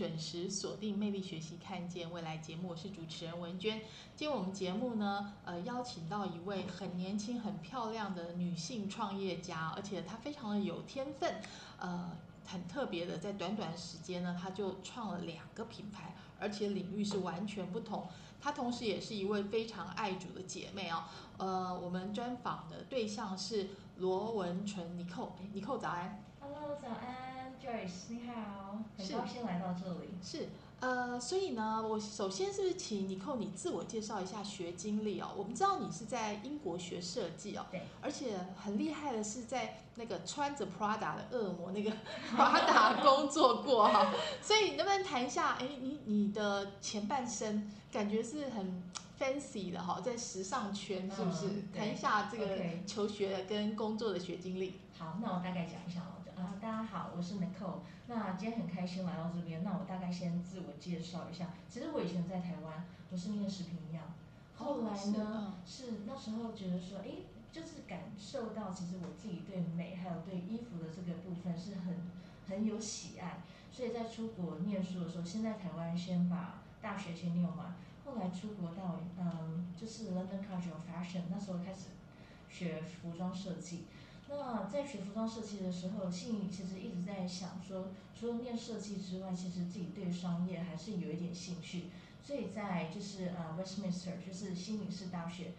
准时锁定《魅力学习看见未来》节目，我是主持人文娟。今天我们节目呢，呃，邀请到一位很年轻、很漂亮的女性创业家，而且她非常的有天分，呃，很特别的，在短短时间呢，她就创了两个品牌，而且领域是完全不同。她同时也是一位非常爱主的姐妹哦。呃，我们专访的对象是罗文纯尼寇，哎尼寇早安。Hello，早安，Joyce，你好，很是高兴来到这里。是，呃，所以呢，我首先是不是请尼寇你自我介绍一下学经历哦？我们知道你是在英国学设计哦，对，而且很厉害的是在那个穿着 Prada 的恶魔那个 Prada 工作过哈、所以能不能谈一下？哎，你你的前半生感觉是很 fancy 的哈、在时尚圈是不是？嗯谈一下这个求学跟工作的学经历。好，那我大概讲一下哦。啊，大家好，我是 Nicole。那今天很开心来到这边。那我大概先自我介绍一下。其实我以前在台湾，我是念食品营养。后来呢，嗯是那时候觉得说，诶，就是感受到其实我自己对美还有对衣服的这个部分是很很有喜爱。所以在出国念书的时候，先在台湾先把大学先念完，后来出国到嗯，就是 London College of Fashion，那时候开始学服装设计。那在学服装设计的时候，心里其实一直在想说，除了念设计之外，其实自己对商业还是有一点兴趣。所以在就是呃 Westminster，就是新领事大学，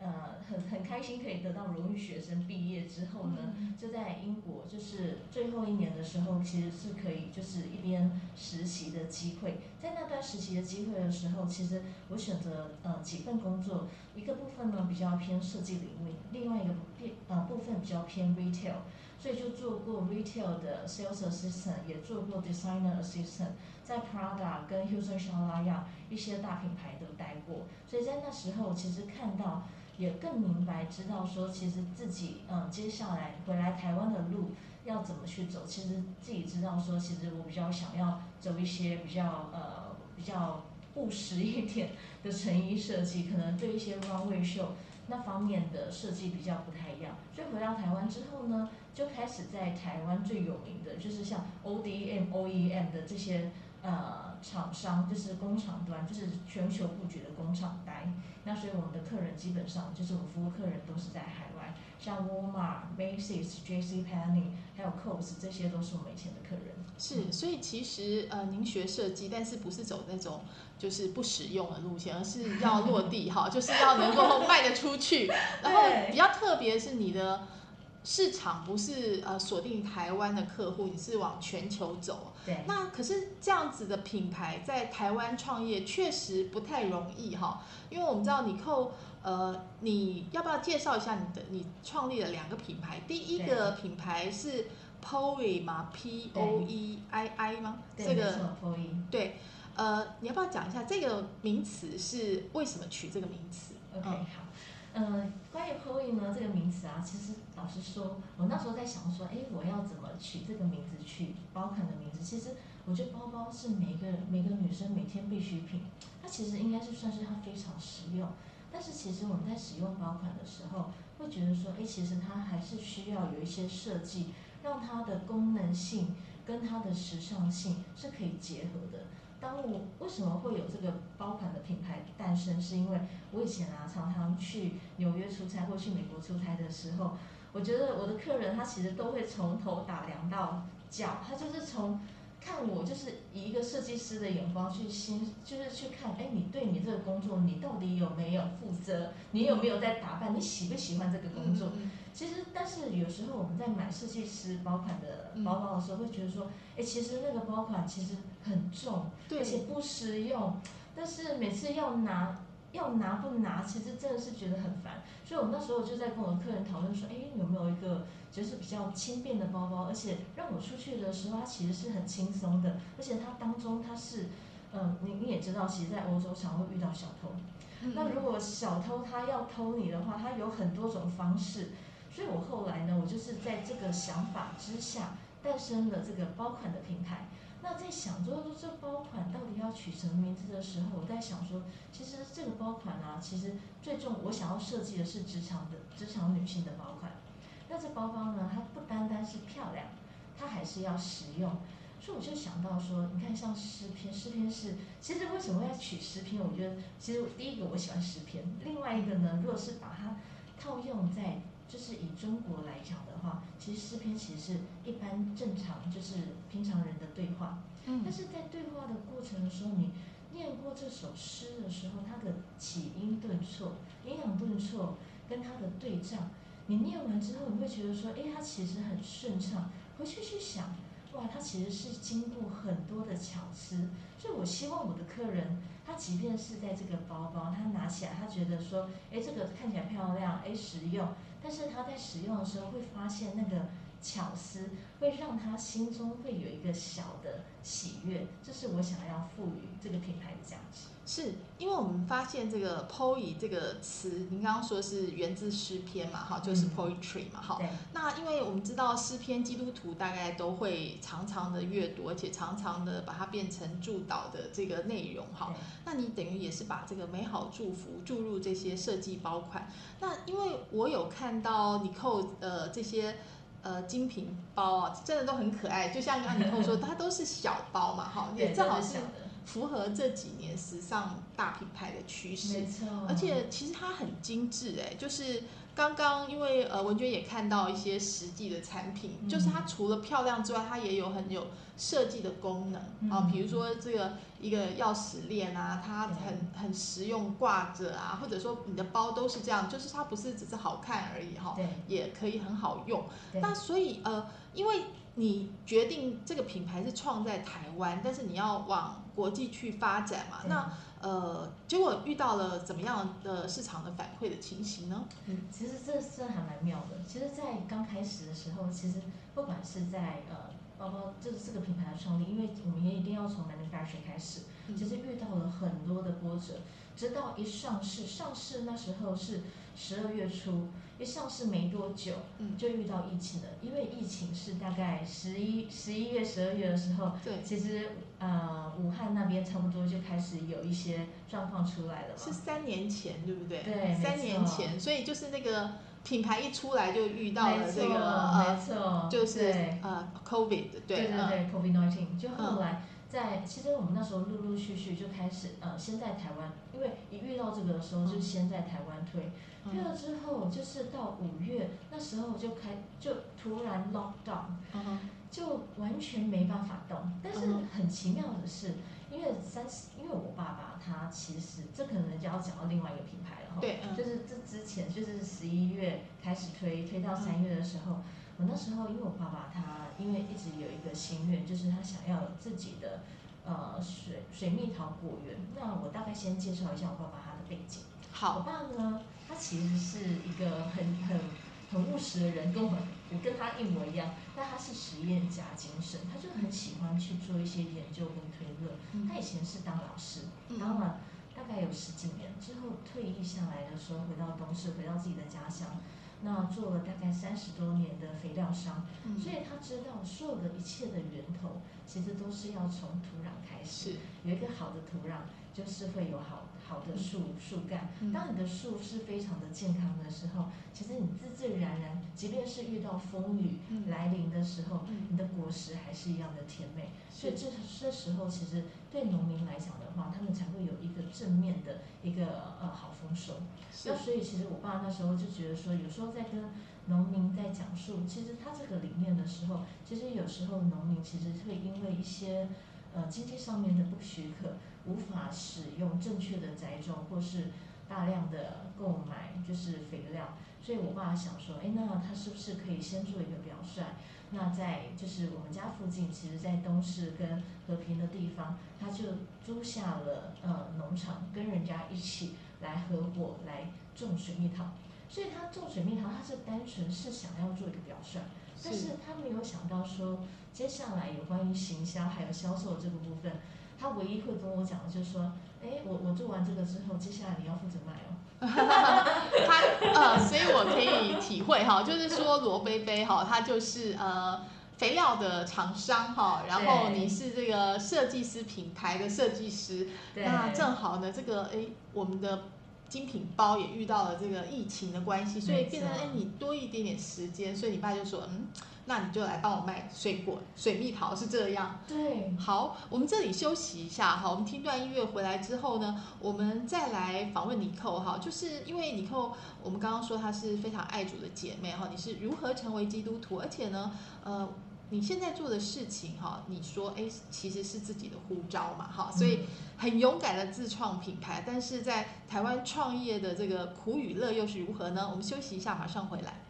呃很很开心可以得到荣誉学生毕业之后呢，嗯就在英国，就是最后一年的时候，其实是可以就是一边实习的机会。在那段实习的机会的时候，其实我选择呃几份工作，一个部分呢比较偏设计领域，另外一个偏呃部分比较偏 retail，所以就做过 retail 的 sales assistant，也做过 designer assistant，在 Prada 跟 Houston s h a l a y a 一些大品牌都待过，所以在那时候其实看到。也更明白知道说，其实自己嗯、接下来回来台湾的路要怎么去走，其实自己知道说，其实我比较想要走一些比较呃比较务实一点的成衣设计，可能对一些 runway show 那方面的设计比较不太一样。所以回到台湾之后呢，就开始在台湾最有名的就是像 ODM、OEM 的这些呃厂商，就是工厂端，就是全球布局的工厂待。那所以我们的客人基本上就是我们服务客人都是在海外，像 Walmart、Macy's、J.C. Penney 还有 Coles 这些都是我们以前的客人。是，所以其实呃，您学设计，但是不是走那种就是不实用的路线，而是要落地哈，就是要能够 卖得出去。然后比较特别是你的市场不是呃锁定台湾的客户，你是往全球走。对，那可是这样子的品牌在台湾创业确实不太容易哈，因为我们知道你扣呃，你要不要介绍一下你的你创立了两个品牌？第一个品牌是 Poe 嘛，P O E I I 吗？对这个没错 p o e 对，呃，你要不要讲一下这个名词是为什么取这个名词 OK，嗯好。呃，关于 Poe 呢这个名词啊，其实老实说，我那时候在想说，哎，我要怎么取这个名字，取包款的名字？其实我觉得包包是每个每个女生每天必需品，它其实应该是算是它非常实用。但是其实我们在使用包款的时候，会觉得说，哎，其实它还是需要有一些设计，让它的功能性跟它的时尚性是可以结合的。当我为什么会有这个包款的品牌诞生，是因为我以前啊常常去纽约出差或去美国出差的时候，我觉得我的客人他其实都会从头打量到脚，他就是从。看我就是以一个设计师的眼光去心，就是去看，哎，你对你这个工作，你到底有没有负责？你有没有在打扮？你喜不喜欢这个工作？其实，但是有时候我们在买设计师包款的包包的时候，会觉得说，哎，其实那个包款其实很重，而且不实用。但是每次要拿。要拿不拿，其实真的是觉得很烦，所以我们那时候就在跟我的客人讨论说，哎，有没有一个就是比较轻便的包包，而且让我出去的时候，它其实是很轻松的，而且它当中它是，嗯，你你也知道，其实，在欧洲常会遇到小偷，那如果小偷他要偷你的话，他有很多种方式，所以我后来呢，我就是在这个想法之下诞生了这个包款的品牌。那在想说说这包款到底要取什么名字的时候，我在想说，其实这个包款啊，其实最重我想要设计的是职场的职场女性的包款。那这包包呢，它不单单是漂亮，它还是要实用。所以我就想到说，你看像诗篇，诗篇是其实为什么要取诗篇？我觉得其实第一个我喜欢诗篇，另外一个呢，如果是把它套用在。就是以中国来讲的话，其实诗篇其实是一般正常就是平常人的对话。嗯。但是在对话的过程的时候，你念过这首诗的时候，它的起音顿挫、阴阳顿挫跟它的对仗，你念完之后，你会觉得说，哎，它其实很顺畅。回去去想，哇，它其实是经过很多的巧思。所以我希望我的客人，他即便是在这个包包，他拿起来，他觉得说，哎，这个看起来漂亮，哎，实用。但是他在使用的时候会发现那个巧思，会让他心中会有一个小的喜悦，这是我想要赋予这个品牌的价值。是因为我们发现这个 poe 这个词，您刚刚说是源自诗篇嘛，哈，就是 poetry 嘛，哈。那因为我们知道诗篇，基督徒大概都会常常的阅读，而且常常的把它变成祝祷的这个内容，哈。那你等于也是把这个美好祝福注入这些设计包款。那因为我有看到你扣呃这些呃精品包啊，真的都很可爱，就像刚刚你扣说，它都是小包嘛，哈，也正好是。符合这几年时尚大品牌的趋势，没错。而且其实它很精致，哎，就是刚刚因为呃文娟也看到一些实际的产品，就是它除了漂亮之外，它也有很有设计的功能。啊，比如说这个一个钥匙链啊，它很很实用挂着啊，或者说你的包都是这样，就是它不是只是好看而已哈，也可以很好用。那所以呃，因为你决定这个品牌是创在台湾，但是你要往国际去发展嘛？那呃，结果遇到了怎么样的市场的反馈的情形呢？嗯，其实这这还蛮妙的。其实，在刚开始的时候，其实不管是在呃，包括就是这个品牌的创立，因为我们也一定要从 manufacturing 开始，其实遇到了很多的波折，直到一上市，上市那时候是十二月初。一上市没多久，就遇到疫情了。因为疫情是大概十一、十一月、十二月的时候，对，其实呃，武汉那边差不多就开始有一些状况出来了嘛。是三年前，对不对？对，三年前，所以就是那个品牌一出来就遇到了这个，没错，就是呃，COVID，对对对，COVID nineteen，就后来。在其实我们那时候陆陆续续就开始，呃，先在台湾，因为一遇到这个的时候，就先在台湾推，推了之后，就是到五月那时候就开，就突然 lock down，就完全没办法动。但是很奇妙的是，因为三十，因为我爸爸他其实这可能就要讲到另外一个品牌了哈，对，就是这之前就是十一月开始推，推到三月的时候。我那时候，因为我爸爸他因为一直有一个心愿，就是他想要有自己的呃水水蜜桃果园。那我大概先介绍一下我爸爸他的背景。好，我爸呢，他其实是一个很很很务实的人，跟我我跟他一模一样。但他是实验家精神，他就很喜欢去做一些研究跟推论。他以前是当老师，当了大概有十几年之后退役下来的时候，回到东市，回到自己的家乡。那做了大概三十多年的肥料商，所以他知道所有的一切的源头，其实都是要从土壤开始。有一个好的土壤，就是会有好好的树树干嗯。当你的树是非常的健康的时候，其实你自自然然，即便是遇到风雨嗯来临的时候，嗯你的果实还是一样的甜美。所以这这时候，其实对农民来讲的话，他们才会有一个正面的一个呃好丰收。那所以其实我爸那时候就觉得说，有时候在跟农民在讲述，其实他这个理念的时候，其实有时候农民其实会因为一些呃经济上面的不许可，无法使用正确的栽种，或是大量的购买就是肥料。所以我爸想说，哎，那他是不是可以先做一个表率？那在就是我们家附近，其实在东市跟和平的地方，他就租下了呃农场，跟人家一起来合伙来种水蜜桃。所以他种水蜜桃，他是单纯是想要做一个表率，但是他没有想到说，接下来有关于行销还有销售这个部分，他唯一会跟我讲的就是说，哎，我我做完这个之后，接下来你要负责卖哦。他呃，所以我可以体会哈，就是说罗贝贝哈，他就是呃肥料的厂商哈，然后你是这个设计师品牌的设计师，那正好呢，这个哎我们的。精品包也遇到了这个疫情的关系，所以变成哎你多一点点时间，所以你爸就说嗯，那你就来帮我卖水果水蜜桃是这样。对，好，我们这里休息一下哈，我们听段音乐回来之后呢，我们再来访问尼寇哈，就是因为尼寇，我们刚刚说她是非常爱主的姐妹哈，你是如何成为基督徒，而且呢，呃，你现在做的事情哈，你说哎，其实是自己的呼召嘛哈，所以很勇敢的自创品牌，但是在台湾创业的这个苦与乐又是如何呢？我们休息一下，马上回来。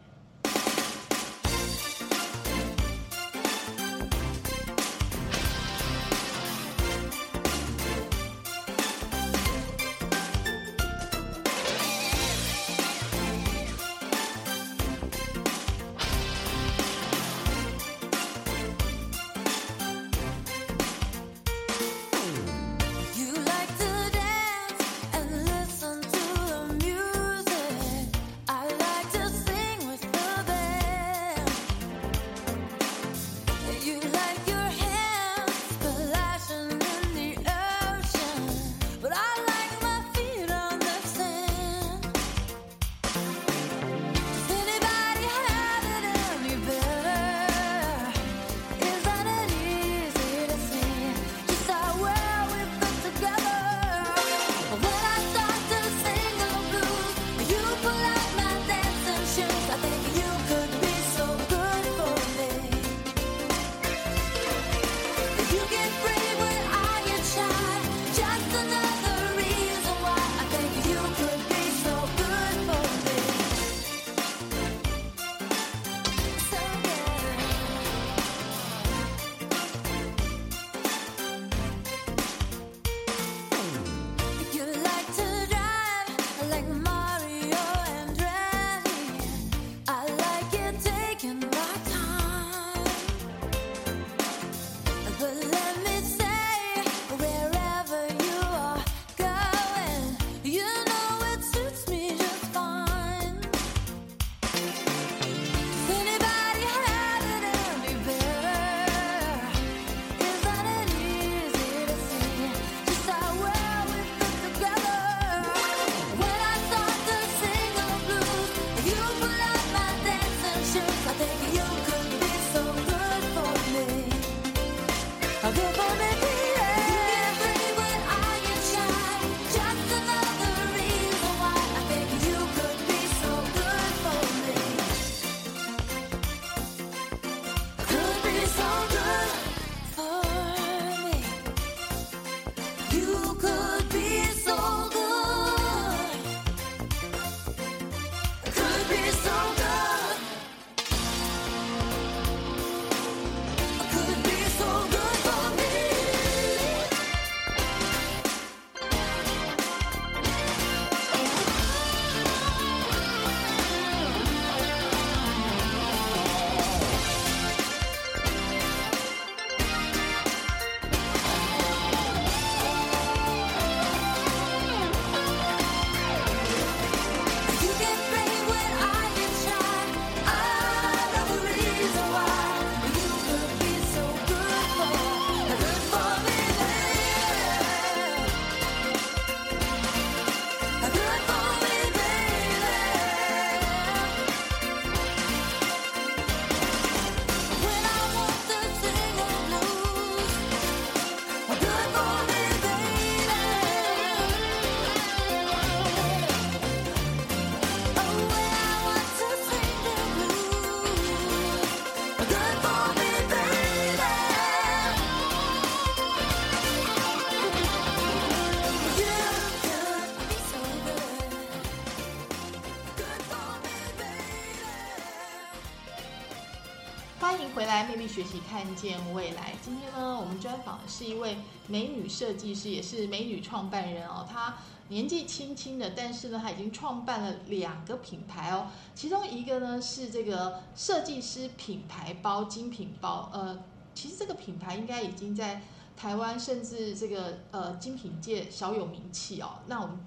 看见未来。今天呢，我们专访的是一位美女设计师，也是美女创办人哦。她年纪轻轻的，但是呢，她已经创办了两个品牌哦。其中一个呢是这个设计师品牌包精品包，呃，其实这个品牌应该已经在台湾甚至这个呃精品界小有名气哦。那我们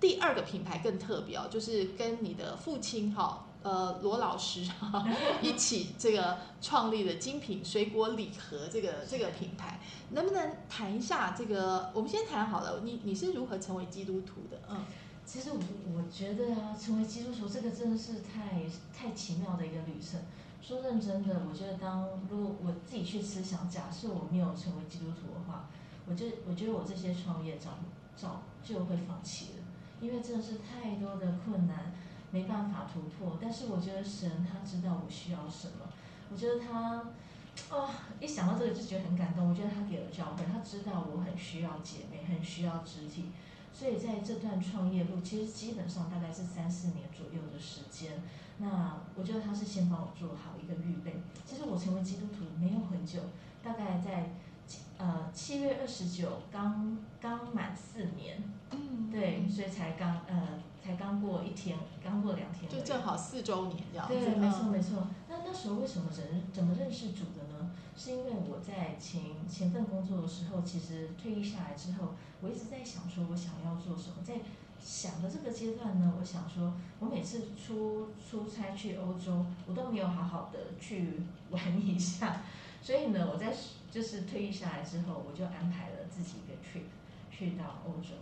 第二个品牌更特别哦，就是跟你的父亲哈、呃，罗老师一起这个创立的精品水果礼盒这个这个品牌，能不能谈一下这个？我们先谈好了，你你是如何成为基督徒的？嗯其实我我觉得啊，成为基督徒这个真的是太太奇妙的一个旅程。说认真的，我觉得当如果我自己去思想，假设我没有成为基督徒的话，我就我觉得我这些创业早早就会放弃了，因为真的是太多的困难，没办法突破。但是我觉得神他知道我需要什么，我觉得他。哦，一想到这个就觉得很感动。我觉得他给了教会，他知道我很需要姐妹，很需要肢体，所以在这段创业路，其实基本上大概是三四年左右的时间。那我觉得他是先帮我做好一个预备。其实我成为基督徒没有很久，大概在呃七月二十九刚刚满四年，嗯对，所以才刚呃才刚过一天，刚过两天，就正好四周年这样子。对，没错嗯没错。那那时候为什么认怎么认识主的呢？是因为我在前前份工作的时候，其实退役下来之后，我一直在想说我想要做什么。在想的这个阶段呢，我想说，我每次出出差去欧洲，我都没有好好的去玩一下。所以呢，我在就是退役下来之后，我就安排了自己一个 trip 去到欧洲。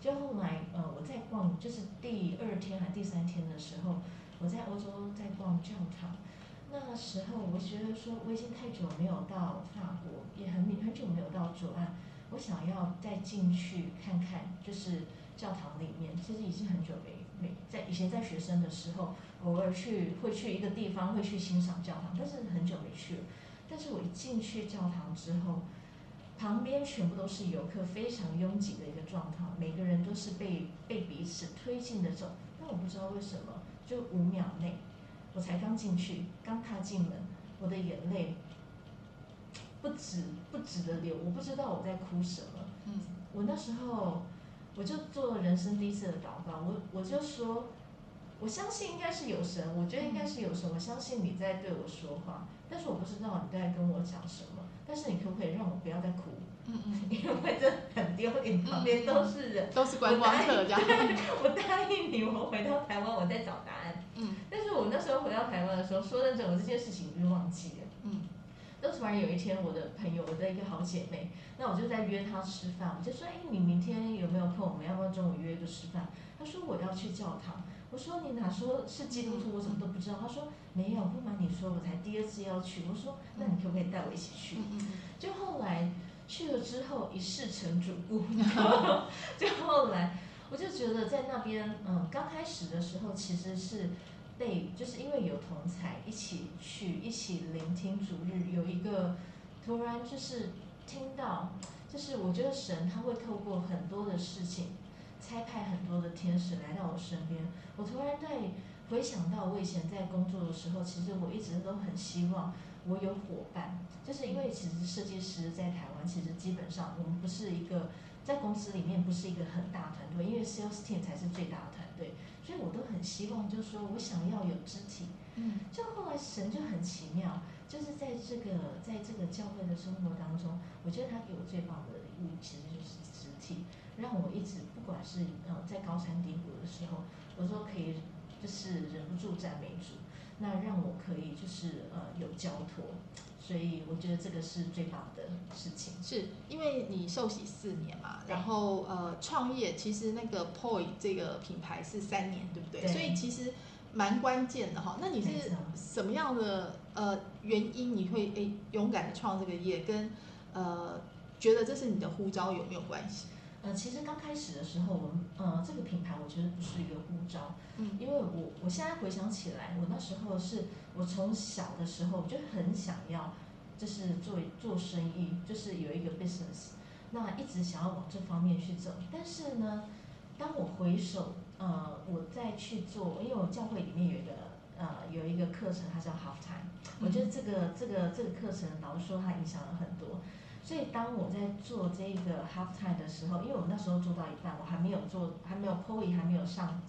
就后来呃，我在逛，就是第二天还第三天的时候，我在欧洲在逛教堂。那时候我觉得说，我已经太久没有到法国，也很很久没有到左岸，我想要再进去看看，就是教堂里面，其实已经很久没没在以前在学生的时候，偶尔去会去一个地方，会去欣赏教堂，但是很久没去了。但是我一进去教堂之后，旁边全部都是游客，非常拥挤的一个状况，每个人都是被被彼此推进的走。但我不知道为什么，就五秒内，我才刚进去，刚踏进门，我的眼泪不止不止的流，我不知道我在哭什么。嗯我那时候我就做人生第一次的祷告，我我就说，我相信应该是有神，我觉得应该是有神，我相信你在对我说话，但是我不知道你在跟我讲什么，但是你可不可以让我不要再哭？嗯嗯，因为这很丢脸，旁边都是人。都是观光客这样。我答应你，我回到台湾我再找答案。嗯但是我那时候回到台湾的时候，说认真，我这件事情已经忘记了。嗯那突然有一天，我的朋友，我的一个好姐妹，那我就在约她吃饭，我就说，哎，你明天有没有空？我们要不要中午约一个吃饭？她说我要去教堂。我说你哪说是基督徒？我怎么都不知道。他说没有，不瞒你说，我才第二次要去。我说那你可不可以带我一起去？就后来去了之后，一试成主顾，就后来我就觉得在那边，嗯，刚开始的时候其实是被，就是因为有同才一起去，一起聆听主日，有一个突然就是听到，就是我觉得神他会透过很多的事情，差派很多的天使来到我身边，我突然在回想到我以前在工作的时候，其实我一直都很希望我有伙伴，就是因为其实设计师在台湾其实基本上我们不是一个在公司里面不是一个很大团队，因为 sales team 才是最大的团队，所以我都很希望就是说我想要有肢体，嗯。就后来神就很奇妙，就是在这个在这个教会的生活当中，我觉得他给我最棒的礼物其实就是肢体，让我一直不管是呃在高山低谷的时候，我都可以就是忍不住赞美主，那让我可以就是呃有交托，所以我觉得这个是最棒的事情。是因为你受洗四年嘛，然后呃创业，其实那个 Poi 这个品牌是三年，对不对？对所以其实蛮关键的哈。那你是什么样的呃原因你会诶勇敢的创这个业，跟呃觉得这是你的呼召有没有关系？呃，其实刚开始的时候，我们呃这个品牌我觉得不是一个护照，嗯因为我我现在回想起来，我那时候是我从小的时候我就很想要，就是做做生意，就是有一个 business，那一直想要往这方面去走。但是呢，当我回首呃我再去做，因为我教会里面有一个呃有一个课程，它叫 Half Time。我觉得这个这个这个课程，老实说它影响了很多。所以当我在做这个 Half Time 的时候，因为我那时候做到一半，我还没有做，还没有 POE 还没有上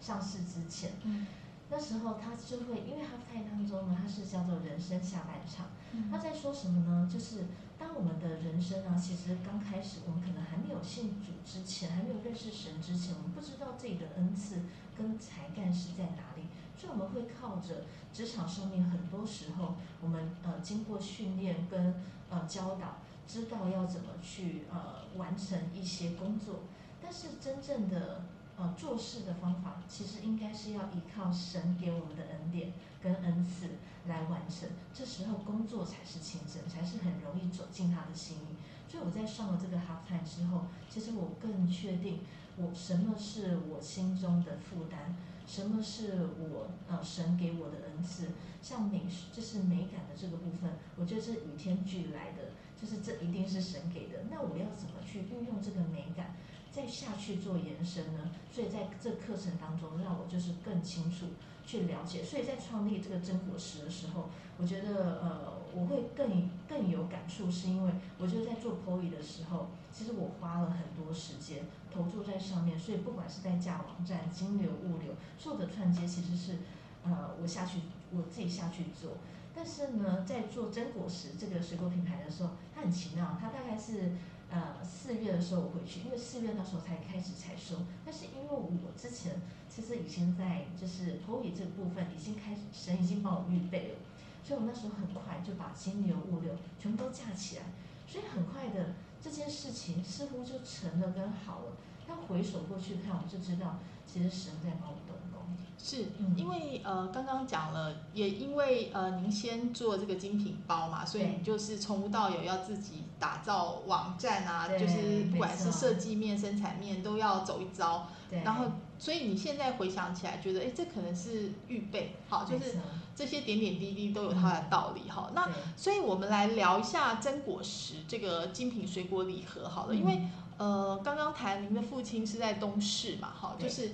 上市之前，嗯那时候他就会，因为 Half Time 当中呢，它是叫做人生下半场。他在说什么呢？就是当我们的人生啊，其实刚开始，我们可能还没有信主之前，还没有认识神之前，我们不知道自己的恩赐跟才干是在哪里，所以我们会靠着职场上面很多时候，我们呃经过训练跟呃教导，知道要怎么去呃完成一些工作，但是真正的呃做事的方法，其实应该是要依靠神给我们的恩典跟恩赐来完成。这时候工作才是亲真，才是很容易走进他的心里。所以我在上了这个 half time 之后，其实我更确定我什么是我心中的负担，什么是我呃神给我的恩赐。像美就是美感的这个部分，我觉得是与天俱来的，就是这一定是神给的。那我要怎么去运用这个美感？再下去做延伸呢？所以在这课程当中，让我就是更清楚去了解。所以在创立这个真果实的时候，我觉得呃，我会更更有感触，是因为我觉得在做 POE 的时候，其实我花了很多时间投注在上面，所以不管是在架网站、金流、物流，所有的串接其实是呃我下去我自己下去做。但是呢，在做真果实这个水果品牌的时候，它很奇妙，它大概是呃四月的时候我回去，因为四月那时候才开始采收，但是因为我之前其实已经在就是 POE 这部分已经开始，神已经帮我预备了，所以我那时候很快就把金流物流全部都架起来，所以很快的这件事情似乎就成了跟好了。但回首过去看，我就知道其实神在帮我。是嗯。因为呃刚刚讲了，也因为呃您先做这个精品包嘛，所以你就是从无到有要自己打造网站啊，就是不管是设计面、生产面都要走一遭。对，然后，所以你现在回想起来，觉得哎，这可能是预备好，就是这些点点滴滴都有它的道理哈。那所以我们来聊一下真果实这个精品水果礼盒好了，因为呃，刚刚谈您的父亲是在东市嘛，哈，就对。是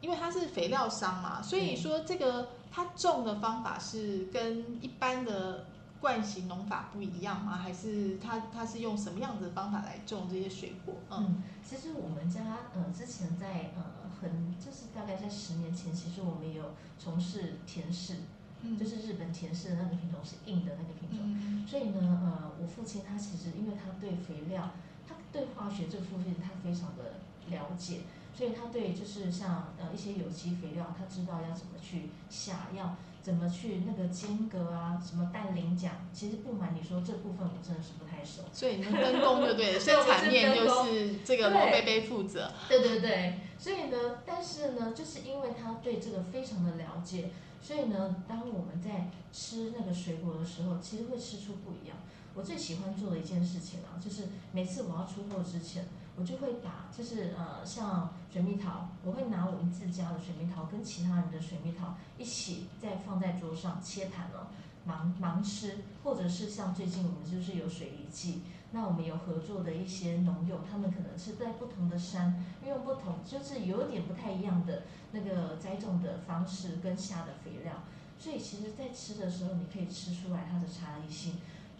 因为他是肥料商嘛，所以对说这个他种的方法是跟一般的惯型农法不一样吗？还是他他是用什么样子的方法来种这些水果？嗯嗯，其实我们家呃之前在呃很就是大概在十年前，其实我们有从事甜柿，嗯就是日本田氏的那个品种是硬的那个品种。嗯所以呢，呃，我父亲他其实因为他对肥料，他对化学这个部分他非常的了解，所以他对就是像呃一些有机肥料，他知道要怎么去下，要怎么去那个间隔啊，什么氮磷钾。其实不瞒你说，这部分我真的是不太熟。所以你们分工就对了，生产面就是这个罗贝贝负责。对。对对，所以呢，但是呢，就是因为他对。这个非常的了解，所以呢，当我们在吃那个水果的时候，其实会吃出不一样。我最喜欢做的一件事情啊，就是每次我要出货之前，我就会把就是呃像水蜜桃，我会拿我们自家的水蜜桃跟其他人的水蜜桃一起再放在桌上切盘哦，盲盲吃，或者是像最近我们就是有水梨季，那我们有合作的一些农友，他们可能是在不同的山，运用不同，就是有点不太一样的那个栽种的方式跟下的肥料，所以其实在吃的时候，你可以吃出来它的差异性，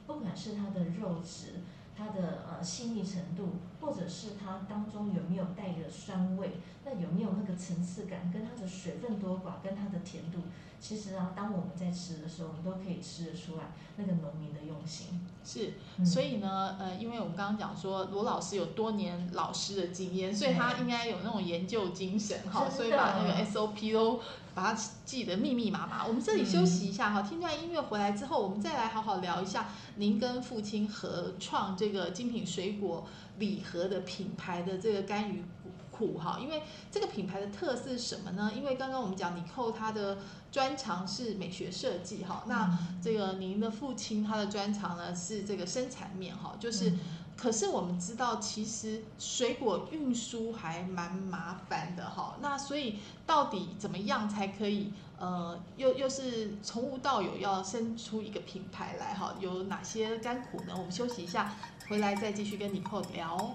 不管是它的肉质。它的呃细腻程度，或者是它当中有没有带着酸味，那有没有那个层次感，跟它的水分多寡，跟它的甜度，其实啊，当我们在吃的时候，我们都可以吃得出来那个农民的用心。是，嗯。所以呢，呃，因为我们刚刚讲说罗老师有多年老师的经验，所以他应该有那种研究精神哈，所以把那个 SOP 都把它记得密密麻麻。我们这里休息一下哈，听段音乐回来之后，我们再来好好聊一下您跟父亲合创这个精品水果礼盒的品牌的这个甘鱼苦哈，因为这个品牌的特色是什么呢？因为刚刚我们讲你扣他的专长是美学设计哈，那嗯这个您的父亲他的专长呢是这个生产面哈，就是，嗯可是我们知道其实水果运输还蛮麻烦的哈，那所以到底怎么样才可以呃又又是从无到有要生出一个品牌来哈，有哪些甘苦呢？我们休息一下，回来再继续跟你扣聊。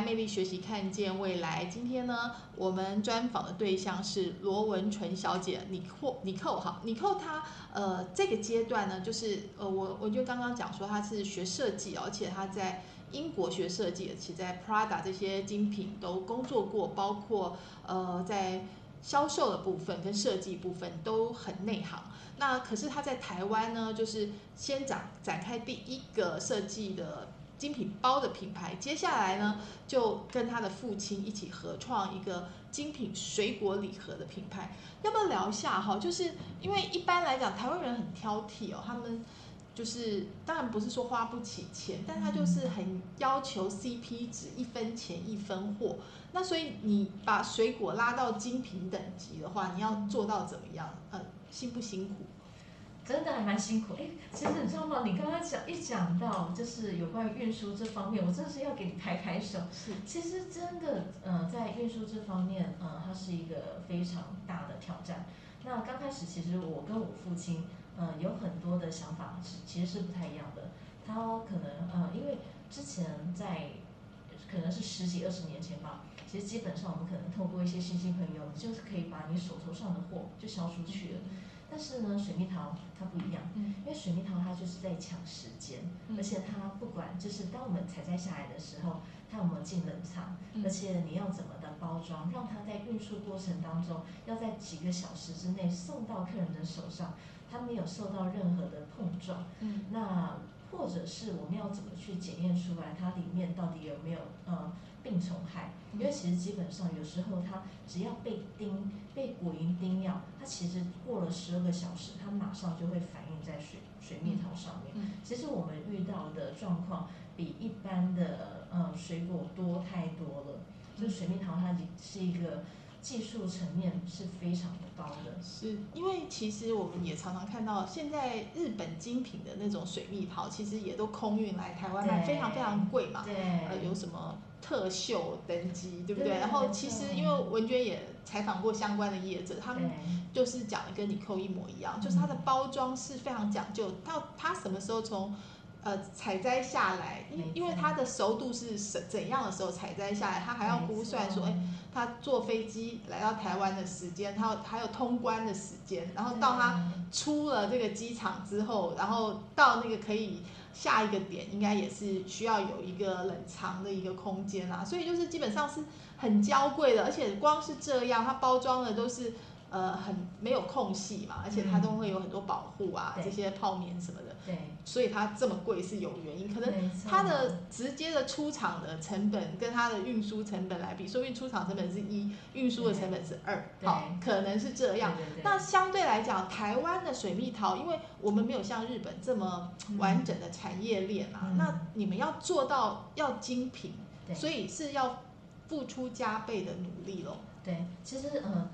魅力学习，看见未来。今天呢，我们专访的对象是罗文纯小姐，尼寇，尼寇哈，尼寇她呃这个阶段呢，就是呃我我就刚刚讲说她是学设计，而且她在英国学设计，而且在 Prada 这些精品都工作过，包括呃在销售的部分跟设计部分都很内行。那可是她在台湾呢，就是先展展开第一个设计的。精品包的品牌，接下来呢，就跟他的父亲一起合创一个精品水果礼盒的品牌。要不要聊一下哈？就是因为一般来讲，台湾人很挑剔哦，他们就是当然不是说花不起钱，但他就是很要求 CP 值，一分钱一分货。那所以你把水果拉到精品等级的话，你要做到怎么样？呃，辛不辛苦？真的还蛮辛苦，哎，其实你知道吗？你刚刚讲一讲到就是有关于运输这方面，我真的是要给你拍拍手。是，其实真的，呃，在运输这方面，呃，它是一个非常大的挑战。那刚开始，其实我跟我父亲，呃，有很多的想法是其实是不太一样的。他可能，呃，因为之前在可能是十几二十年前吧，其实基本上我们可能透过一些新兴朋友，就是可以把你手头上的货就销出去了。但是呢，水蜜桃它不一样，因为水蜜桃它就是在抢时间，而且它不管就是当我们采摘下来的时候，它有没有进冷藏，而且你要怎么的包装，让它在运输过程当中要在几个小时之内送到客人的手上，它没有受到任何的碰撞。嗯，那或者是我们要怎么去检验出来它里面到底有没有呃病虫害？因为其实基本上有时候它只要被叮被果蝇叮咬，它其实过了十二个小时，它马上就会反映在水水蜜桃上面。嗯其实我们遇到的状况比一般的呃水果多太多了，就水蜜桃它是一个技术层面是非常的高的。是因为其实我们也常常看到，现在日本精品的那种水蜜桃，其实也都空运来台湾卖，非常非常贵嘛。对，呃，有什么特秀登机，对不对？对然后其实因为文娟也采访过相关的业者，他们就是讲的跟你扣一模一样，嗯。就是它的包装是非常讲究，到它什么时候从呃采摘下来，因因为它的熟度是怎怎样的时候采摘下来，它还要估算说，哎，他坐飞机来到台湾的时间，他还有通关的时间，然后到他出了这个机场之后，然后到那个可以下一个点，应该也是需要有一个冷藏的一个空间啦，所以就是基本上是很娇贵的，而且光是这样，它包装的都是呃很没有空隙嘛，而且它都会有很多保护啊，对。这些泡棉什么的，对，所以它这么贵是有原因，可能它的直接的出厂的成本跟它的运输成本来比，说不定出厂成本是一，运输的成本是二，好，可能是这样。对对对。那相对来讲，台湾的水蜜桃，因为我们没有像日本这么完整的产业链啊，嗯。那你们要做到要精品，对。所以是要付出加倍的努力咯。对，其实呃，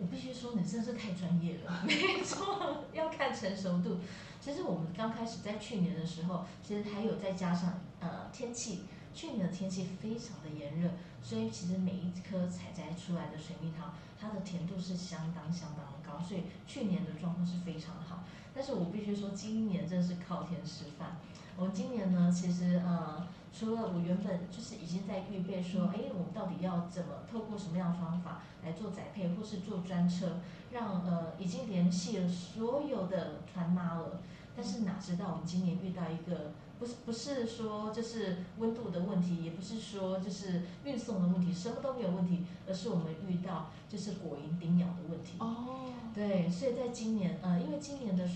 我必须说你真是太专业了，没错，要看成熟度。其实我们刚开始在去年的时候，其实还有再加上呃天气，去年的天气非常的炎热，所以其实每一颗采摘出来的水蜜桃，它的甜度是相当相当的高，所以去年的状况是非常好。但是我必须说，今年真的是靠天吃饭。我们今年呢，其实呃，除了我原本就是已经在预备说，哎，我们到底要怎么透过什么样的方法来做载配，或是做专车，让呃已经联系了所有的团妈了。但是哪知道我们今年遇到一个不是不是说就是温度的问题，也不是说就是运送的问题，什么都没有问题，而是我们遇到就是果蝇叮咬的问题。哦，对，所以在今年，呃，因为今年的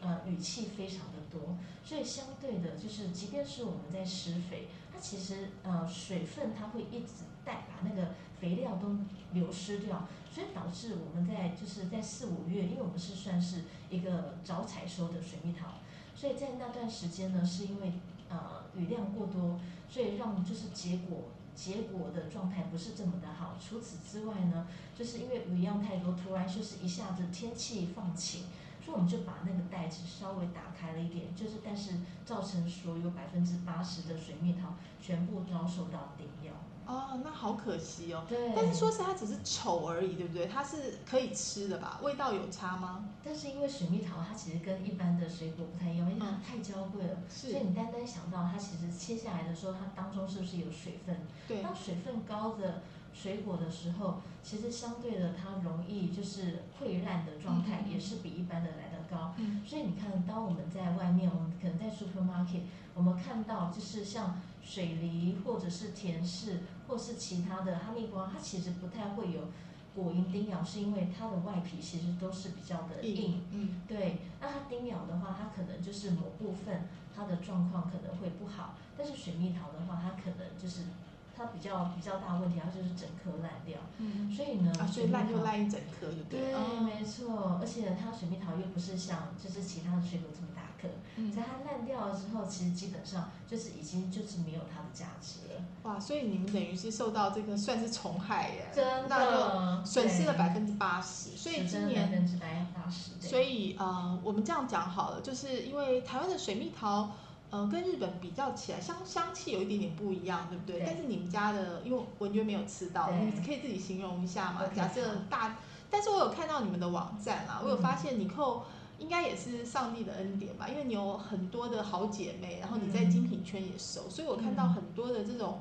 呃雨气非常的多，所以相对的，就是即便是我们在施肥，它其实呃水分它会一直带把那个肥料都流失掉，所以导致我们在就是在四五月，因为我们是算是一个早采收的水蜜桃，所以在那段时间呢，是因为呃雨量过多，所以让就是结果结果的状态不是这么的好。除此之外呢，就是因为雨量太多，突然就是一下子天气放晴，所以我们就把那个袋子稍微打开了一点，就是但是造成所有百分之八十的水蜜桃全部遭受到叮咬。哦，那好可惜哦。对，但是说是，它只是丑而已，对不对？它是可以吃的吧？味道有差吗？但是因为水蜜桃它其实跟一般的水果不太一样，因为它嗯太娇贵了，所以，你单单想到它其实切下来的时候，它当中是不是有水分？对，当水分高的水果的时候，其实相对的它容易就是溃烂的状态也是比一般的来得高。嗯，所以你看，当我们在外面，我们可能在 supermarket，我们看到就是像水梨或者是甜柿或是其他的哈密瓜，它其实不太会有果蝇叮咬，是因为它的外皮其实都是比较的硬。嗯，对，那它叮咬的话，它可能就是某部分它的状况可能会不好，但是水蜜桃的话，它可能就是它比较比较大问题，它就是整颗烂掉。嗯，所以呢，啊，所以烂就烂一整颗，对不对，哦。没错，而且它水蜜桃又不是像就是其他的水果这么大颗，嗯。在它烂掉了之后，其实基本上就是已经就是没有它的价值了，哇，所以你们等于是受到这个算是虫害耶，真那的就损失了百分之八十。所以今年，分之百八十，所以呃，我们这样讲好了，就是因为台湾的水蜜桃。呃，跟日本比较起来，香香气有一点点不一样，对不对？对但是你们家的，因为文娟没有吃到，你可以自己形容一下嘛。假设大，但是我有看到你们的网站啦，我有嗯发现你扣应该也是上帝的恩典吧，因为你有很多的好姐妹，然后你在嗯精品圈也熟，所以我看到嗯很多的这种。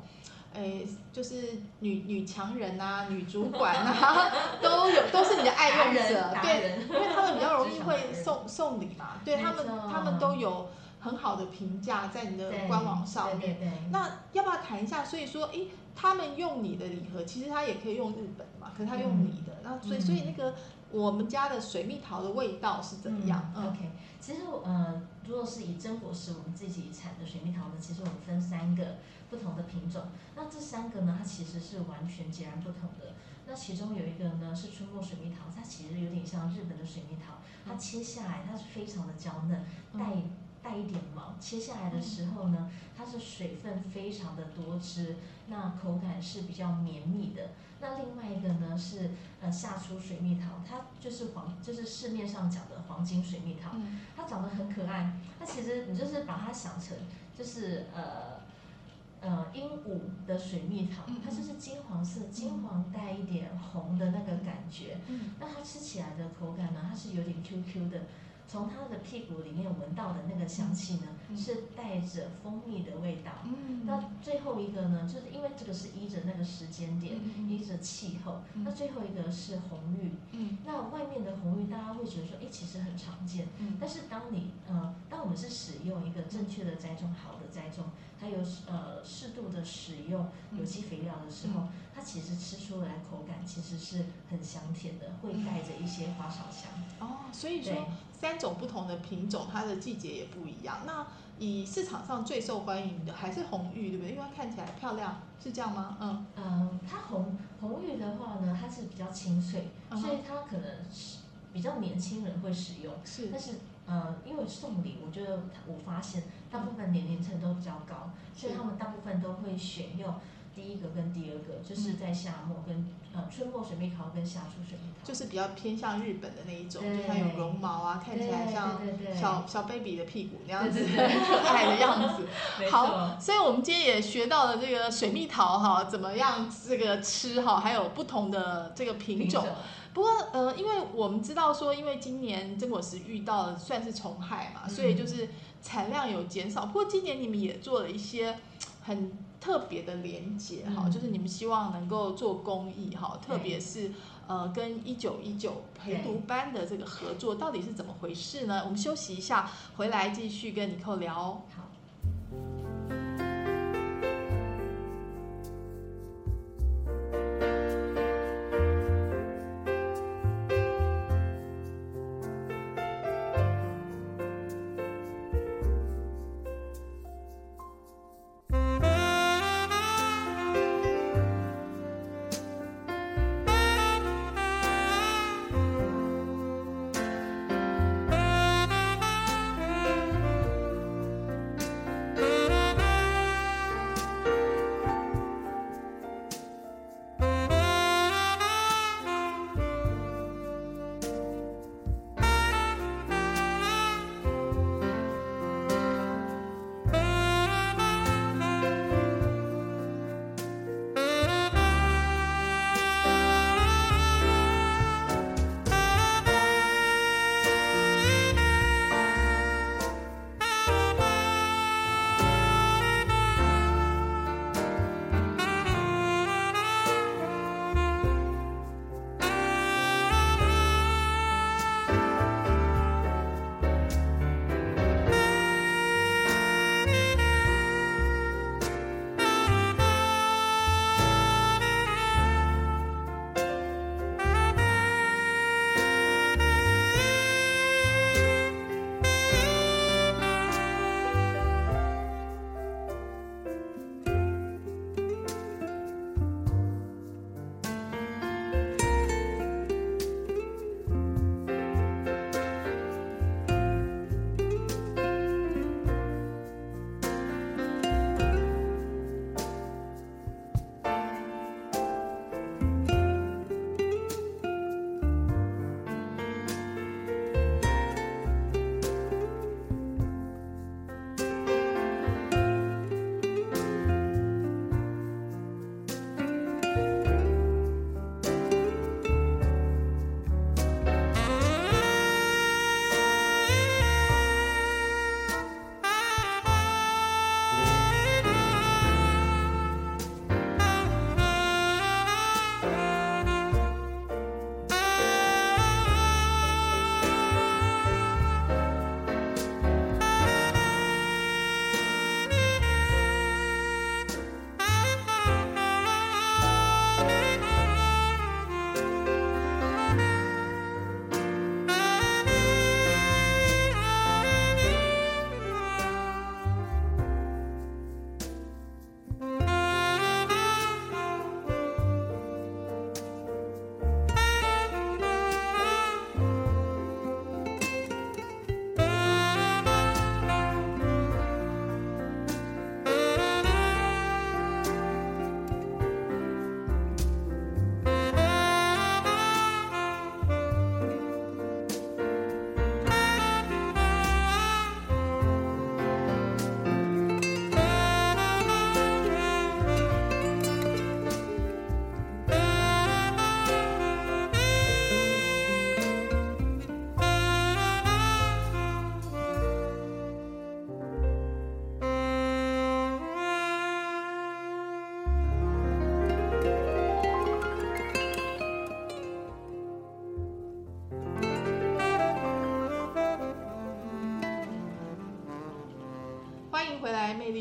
诶，就是女女强人啊，女主 管啊，都有都是你的爱用者，达对，因为他们比较容易会送送礼嘛，对他们他们都有很好的评价在你的官网上面。对对对那要不要谈一下？所以说，诶，他们用你的礼盒，其实他也可以用日本嘛，可是他用你的，那所以嗯所以那个我们家的水蜜桃的味道是怎么样？嗯 OK，其实呃，如果是以真果实我们自己产的水蜜桃呢，其实我们分三个不同的品种。那这三个呢，它其实是完全截然不同的。那其中有一个呢是春末水蜜桃，它其实有点像日本的水蜜桃，它切下来它是非常的娇嫩，带嗯带一点毛，切下来的时候呢，它是水分非常的多汁，那口感是比较绵密的。那另外一个呢是呃夏初水蜜桃，它就是黄，就是市面上讲的黄金水蜜桃，嗯它长得很可爱。它其实你就是把它想成就是呃呃鹦鹉的水蜜桃嗯，它就是金黄色，金黄带一点红的那个感觉。嗯那它吃起来的口感呢，它是有点 QQ 的。从它的屁股里面闻到的那个香气呢，嗯。是带着蜂蜜的味道。嗯。那最后一个呢，就是因为这个是依着那个时间点，嗯依着气候。嗯。那最后一个是红玉，嗯。那外面的红玉大家会觉得说，哎，其实很常见。嗯。但是当你呃，当我们是使用一个正确的栽种、好的栽种，还有呃适度的使用有机肥料的时候，它其实吃出来口感其实是很香甜的，会带着一些花草香。哦，所以说对三种不同的品种，它的季节也不一样。那以市场上最受欢迎的还是红玉，对不对？因为它看起来漂亮，是这样吗？嗯嗯，它红红玉的话呢，它是比较清脆，嗯所以它可能是比较年轻人会使用。是但是呃，因为送礼，我觉得我发现大部分年龄层都比较高，所以他们大部分都会选用第一个跟第二个，就是在夏末跟呃春末水蜜桃跟夏初水蜜桃，就是比较偏向日本的那一种，就它有绒毛啊，看起来像小小 baby 的屁股那样子，很 可爱的样子。好，所以我们今天也学到了这个水蜜桃哈，怎么样这个吃哈，还有不同的这个品种。不过呃，因为我们知道说，因为今年真果实遇到了算是虫害嘛，嗯所以就是产量有减少。不过今年你们也做了一些很特别的连接哈，嗯就是你们希望能够做公益哈，特别是呃跟一九一九陪读班的这个合作到底是怎么回事呢？我们休息一下，回来继续跟尼克聊。好。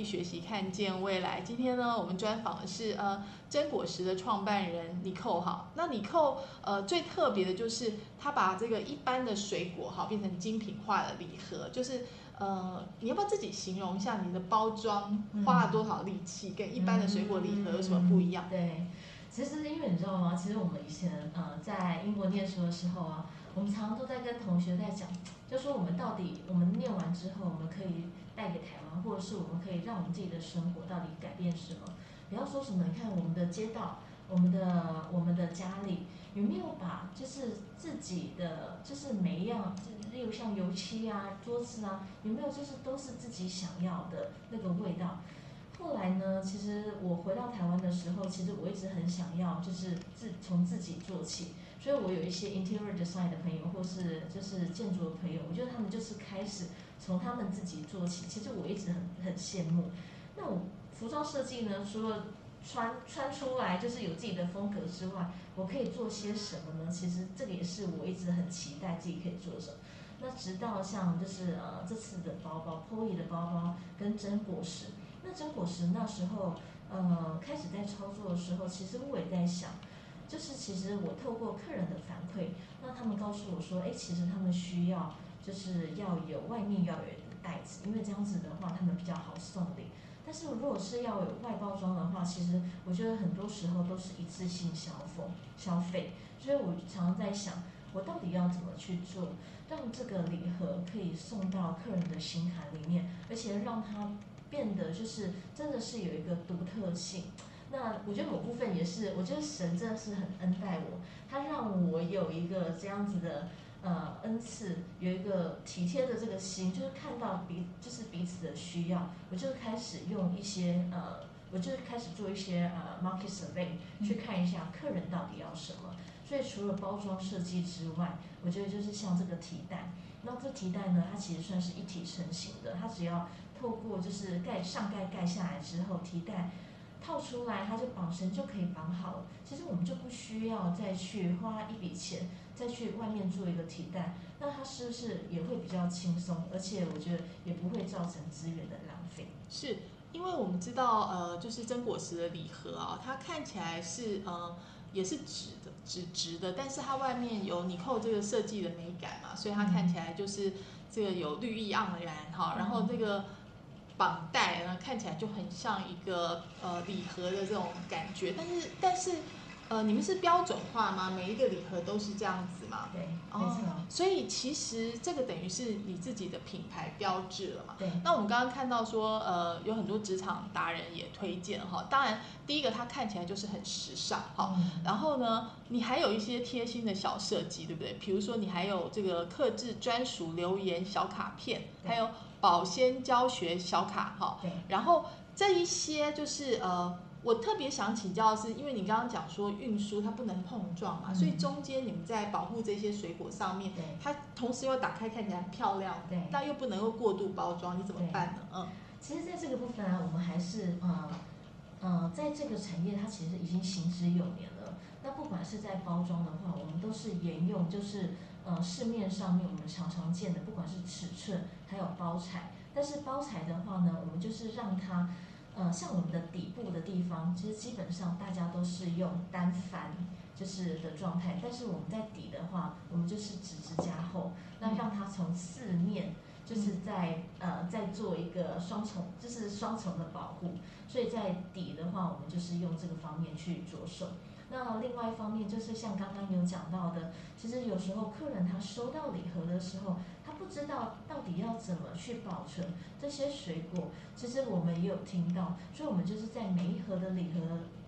学习看见未来。今天呢，我们专访的是呃真果实的创办人尼寇哈。那尼寇呃最特别的就是他把这个一般的水果哈变成精品化的礼盒，就是呃你要不要自己形容一下你的包装花了多少力气，跟一般的水果礼盒有什么不一样？对，其实因为你知道吗？其实我们以前呃在英国念书的时候啊，我们常常都在跟同学在讲，就说我们到底我们念完之后，我们可以带给台湾，或者是我们可以让我们自己的生活到底改变什么？不要说什么，你看我们的街道，我们的我们的家里有没有把就是自己的就是每一样，就例如像油漆啊、桌子啊，有没有就是都是自己想要的那个味道？后来呢，其实我回到台湾的时候，其实我一直很想要，就是自从自己做起。所以我有一些 interior design 的朋友，或是就是建筑的朋友，我觉得他们就是开始从他们自己做起。其实我一直很很羡慕。那我服装设计呢，除了穿穿出来就是有自己的风格之外，我可以做些什么呢？其实这个也是我一直很期待自己可以做什么。那直到像就是呃这次的包包，Poly 的包包跟真果实，那真果实那时候呃开始在操作的时候，其实我也在想，就是其实我透过客人的反馈，那他们告诉我说，哎，其实他们需要就是要有外面要有一个袋子，因为这样子的话他们比较好送礼。但是如果是要有外包装的话，其实我觉得很多时候都是一次性消费消费，所以我常常在想，我到底要怎么去做，让这个礼盒可以送到客人的心坎里面，而且让它变得就是真的是有一个独特性。那我觉得某部分也是，我觉得神真的是很恩待我，他让我有一个这样子的。呃，恩赐有一个体贴的这个心，就是看到彼就是彼此的需要，我就开始用一些呃，我就开始做一些呃 market survey 去看一下客人到底要什么。所以除了包装设计之外，我觉得就是像这个提袋，那这提袋呢，它其实算是一体成型的，它只要透过就是盖上盖盖下来之后，提袋套出来，它就绑绳就可以绑好了。其实我们就不需要再去花一笔钱。再去外面做一个替代，那它是不是也会比较轻松？而且我觉得也不会造成资源的浪费。是因为我们知道，呃，就是真果实的礼盒啊，它看起来是呃也是纸的，纸质的，但是它外面有你扣这个设计的美感嘛，所以它看起来就是这个有绿意盎然哈，然后这个绑带呢看起来就很像一个呃礼盒的这种感觉，但是但是。呃，你们是标准化吗？每一个礼盒都是这样子吗？对，没错。所以其实这个等于是你自己的品牌标志了嘛？对。那我们刚刚看到说，呃，有很多职场达人也推荐哈。当然，第一个它看起来就是很时尚哈。然后呢，你还有一些贴心的小设计，对不对？比如说你还有这个克制专属留言小卡片，还有保鲜教学小卡哈。对。然后这一些就是呃。我特别想请教的是，因为你刚刚讲说运输它不能碰撞嘛，所以中间你们在保护这些水果上面，它同时又打开看起来很漂亮，但又不能够过度包装，你怎么办呢？嗯，其实在这个部分啊，我们还是呃呃，在这个产业它其实已经行之有年了。那不管是在包装的话，我们都是沿用就是呃市面上面我们常常见的，不管是尺寸还有包材，但是包材的话呢，我们就是让它。呃，像我们的底部的地方，其实基本上大家都是用单翻，就是的状态。但是我们在底的话，我们就是直直加厚，那让它从四面，就是在呃在做一个双重，就是双重的保护。所以在底的话，我们就是用这个方面去着手。那另外一方面就是像刚刚有讲到的，其实有时候客人他收到礼盒的时候。知道到底要怎么去保存这些水果，其实我们也有听到，所以我们就是在每一盒的礼盒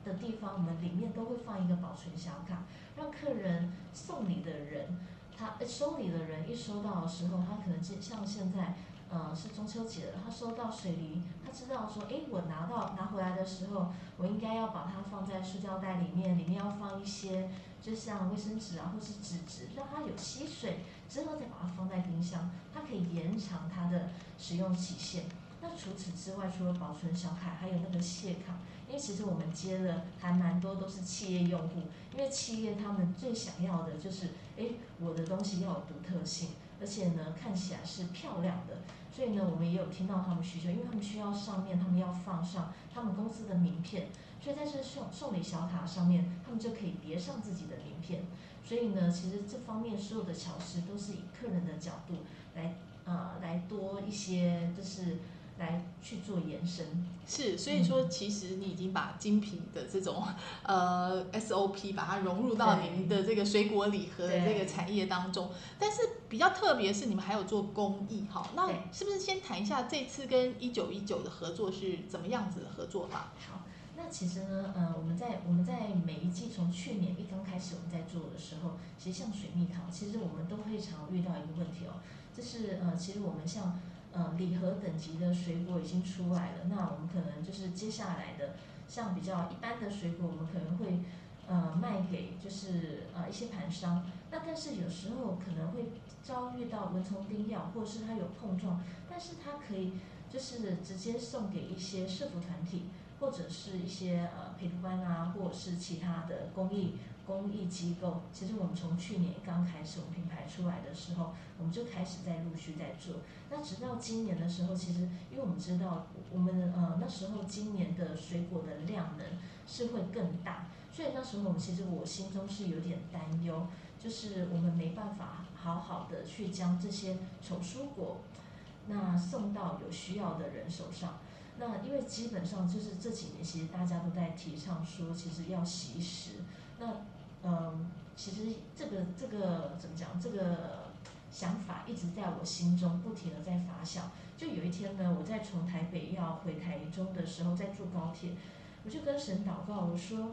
的地方，我们里面都会放一个保存小卡，让客人送礼的人，他收礼的人一收到的时候，他可能就像现在，呃，是中秋节了，他收到水梨，他知道说，哎，我拿到拿回来的时候，我应该要把它放在塑胶袋里面，里面要放一些，就像卫生纸啊，或是纸质，让它有吸水。之后再把它放在冰箱，它可以延长它的使用期限。那除此之外，除了保存小卡，还有那个谢卡。因为其实我们接的还蛮多都是企业用户，因为企业他们最想要的就是，哎，我的东西要有独特性，而且呢看起来是漂亮的。所以呢，我们也有听到他们需求，因为他们需要上面他们要放上他们公司的名片，所以在这送送礼小卡上面，他们就可以别上自己的名片。所以呢，其实这方面所有的巧思都是以客人的角度来呃来多一些，就是来去做延伸。是，所以说其实你已经把精品的这种呃 SOP 把它融入到对您的这个水果礼盒的这个产业当中。但是比较特别是你们还有做公益哈，那是不是先谈一下这次跟一九一九的合作是怎么样子的合作法？好，那其实呢，呃，我们在我们在每一季从去年一刚开始我们在做的时候，其实像水蜜桃，其实我们都会常遇到一个问题哦，就是呃，其实我们像呃礼盒等级的水果已经出来了，那我们可能就是接下来的像比较一般的水果，我们可能会呃卖给就是呃一些盘商，那但是有时候可能会遭遇到蚊虫叮咬，或是它有碰撞，但是它可以就是直接送给一些社服团体。或者是一些呃陪读班啊，或者是其他的公益公益机构。其实我们从去年刚开始，我们品牌出来的时候，我们就开始在陆续在做。那直到今年的时候，其实因为我们知道，我们呃那时候今年的水果的量呢是会更大，所以那时候我们其实我心中是有点担忧，就是我们没办法好好的去将这些丑蔬果那送到有需要的人手上。那因为基本上就是这几年，其实大家都在提倡说，其实要惜食。那嗯，其实这个这个怎么讲？这个想法一直在我心中不停的在发酵。就有一天呢，我在从台北要回台中的时候，在坐高铁，我就跟神祷告，我说：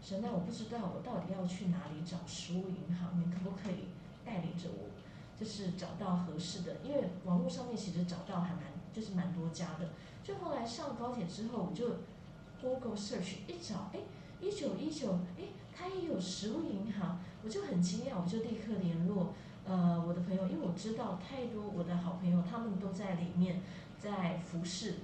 神啊，我不知道我到底要去哪里找食物银行，你可不可以带领着我，就是找到合适的？因为网络上面其实找到还蛮就是蛮多家的。就后来上高铁之后，我就 Google search 一找，哎，一九一九，哎，它也有食物银行，我就很惊讶，我就立刻联络呃我的朋友，因为我知道太多我的好朋友他们都在里面在服侍，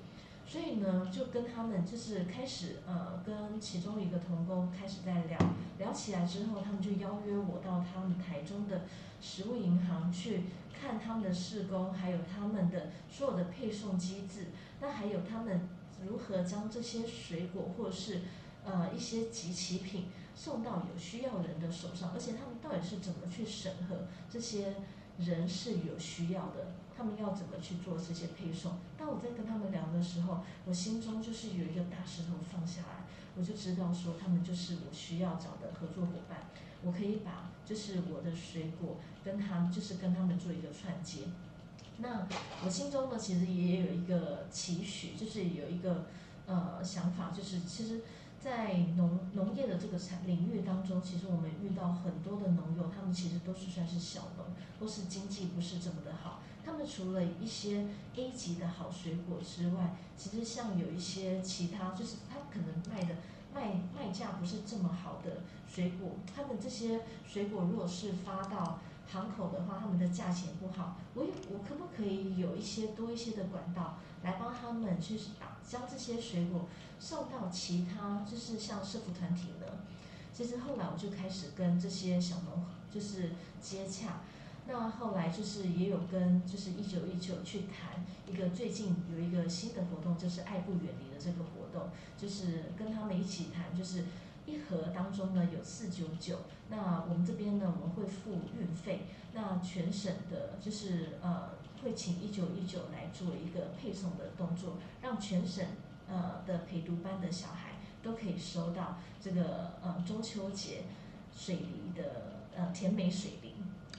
所以呢就跟他们就是开始呃跟其中一个童工开始在聊聊起来之后，他们就邀约我到他们台中的食物银行去看他们的施工，还有他们的所有的配送机制。那还有他们如何将这些水果或是呃一些集齐品送到有需要人的手上，而且他们到底是怎么去审核这些人是有需要的，他们要怎么去做这些配送？当我在跟他们聊的时候，我心中就是有一个大石头放下来，我就知道说他们就是我需要找的合作伙伴，我可以把就是我的水果跟他就是跟他们做一个串接。那我心中呢，其实也有一个期许，就是有一个呃想法，就是其实，在农农业的这个产领域当中，其实我们遇到很多的农友，他们其实都是算是小农，都是经济不是这么的好。他们除了一些 A 级的好水果之外，其实像有一些其他，就是他可能卖的卖卖价不是这么好的水果，他们这些水果如果是发到行口的话，他们的价钱不好，我有我可不可以有一些多一些的管道来帮他们去打将这些水果送到其他就是像社服团体呢？其实后来我就开始跟这些小农就是接洽，那后来就是也有跟就是一九一九去谈一个最近有一个新的活动，就是爱不远离的这个活动，就是跟他们一起谈，就是一盒当中呢有四九九，那我们这边呢我们会付运费，那全省的就是呃会请一九一九来做一个配送的动作，让全省呃的陪读班的小孩都可以收到这个呃中秋节水梨的呃甜美水梨。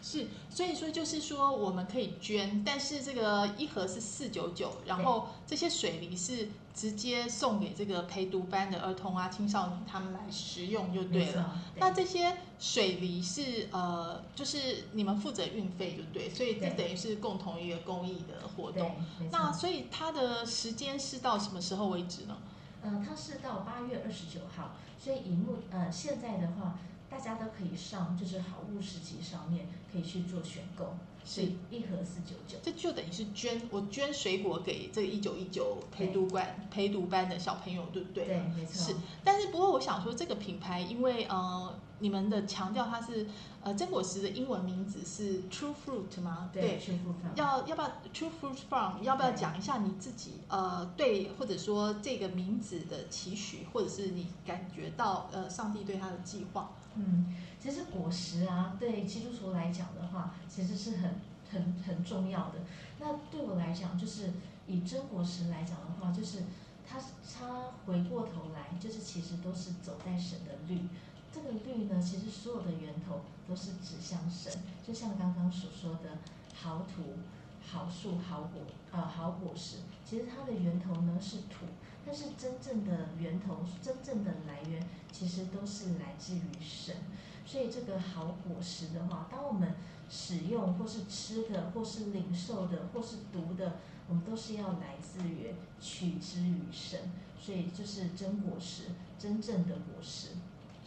是，所以说就是说我们可以捐，但是这个一盒是四九九，然后这些水梨是直接送给这个陪读班的儿童啊、青少年他们来食用就对了。了那这些水梨是呃，就是你们负责运费，对不对？所以这等于是共同一个公益的活对动。，那。所以它的时间是到什么时候为止呢？呃，它是到八月二十九号，所以以目呃现在的话，大家都可以上就是好物市集上面可以去做选购，是一盒四九九。这就等于是捐我捐水果给这一九一九陪读馆陪读班的小朋友，对不对？对，没错。是，但是不过我想说，这个品牌因为呃，你们的强调它是呃，真果实的英文名字是 True Fruit 吗？对，True Fruit。要要不要 True Fruit Farm？要不要讲一下你自己呃对，或者说这个名字的期许，或者是你感觉到呃上帝对他的计划？嗯，其实果实啊，对基督徒来讲的话，其实是很很很重要的。那对我来讲，就是以真果实来讲的话，就是他他回过头来，就是其实都是走在神的律。这个律呢，其实所有的源头都是指向神。就像刚刚所说的，好土、好树、好果，呃，好果实，其实它的源头呢是土。但是真正的源头，真正的来源，其实都是来自于神。所以这个好果实的话，当我们使用或是吃的，或是领受的，或是读的，我们都是要来自于取之于神。所以就是真果实，真正的果实。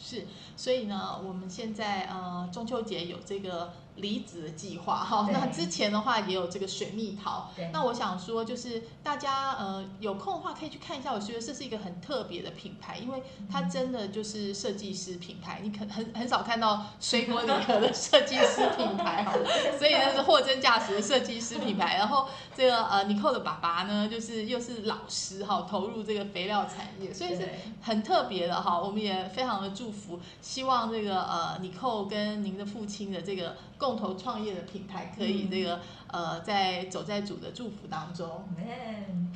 是，所以呢，我们现在呃中秋节有这个。离子的计划哈，那之前的话也有这个水蜜桃。那我想说，就是大家呃有空的话可以去看一下，我觉得这是一个很特别的品牌，因为它真的就是设计师品牌，你可很很少看到水果礼盒的设计师品牌哈，所以那是货真价实的设计师品牌。然后这个呃尼寇的爸爸呢，就是又是老师哈，投入这个肥料产业，所以是很特别的哈。我们也非常的祝福，希望这个呃尼寇跟您的父亲的这个。共同创业的品牌可以这个呃，在走在主的祝福当中。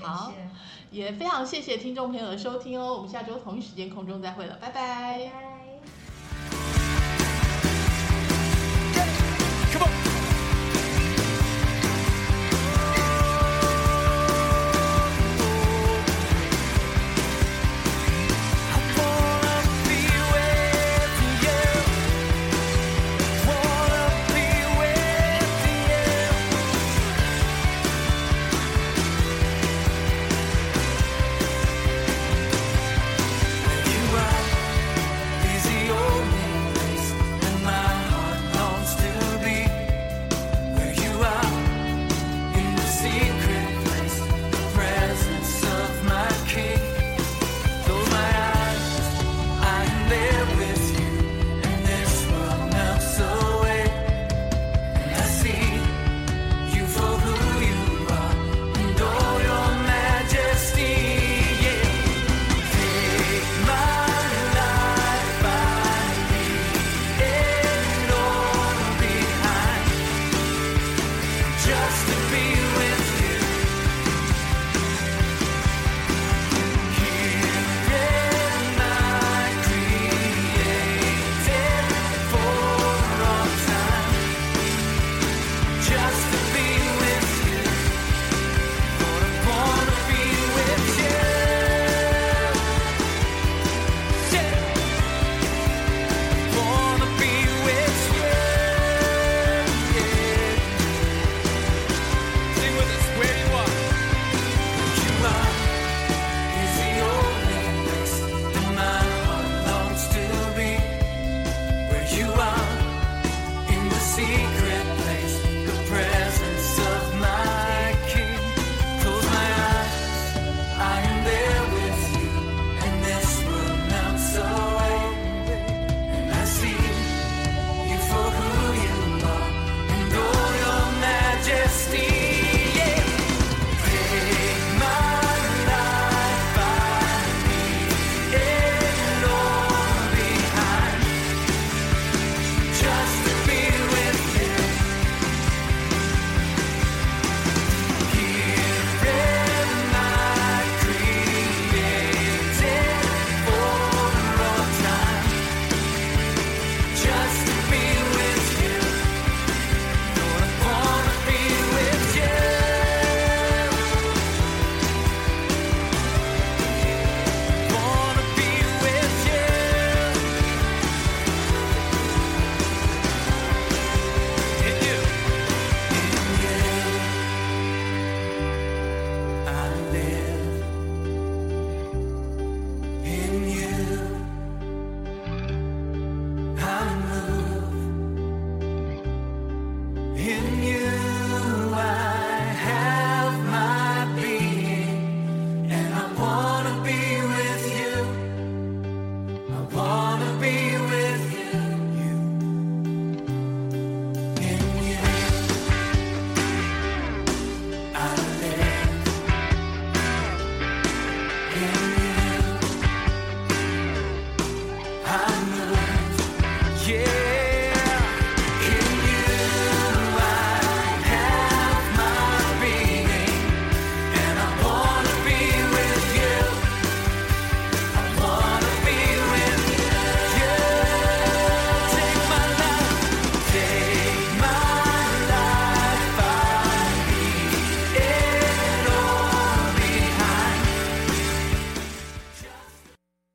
好，也非常谢谢听众朋友的收听哦。我们下周同一时间空中再会了，拜拜。拜。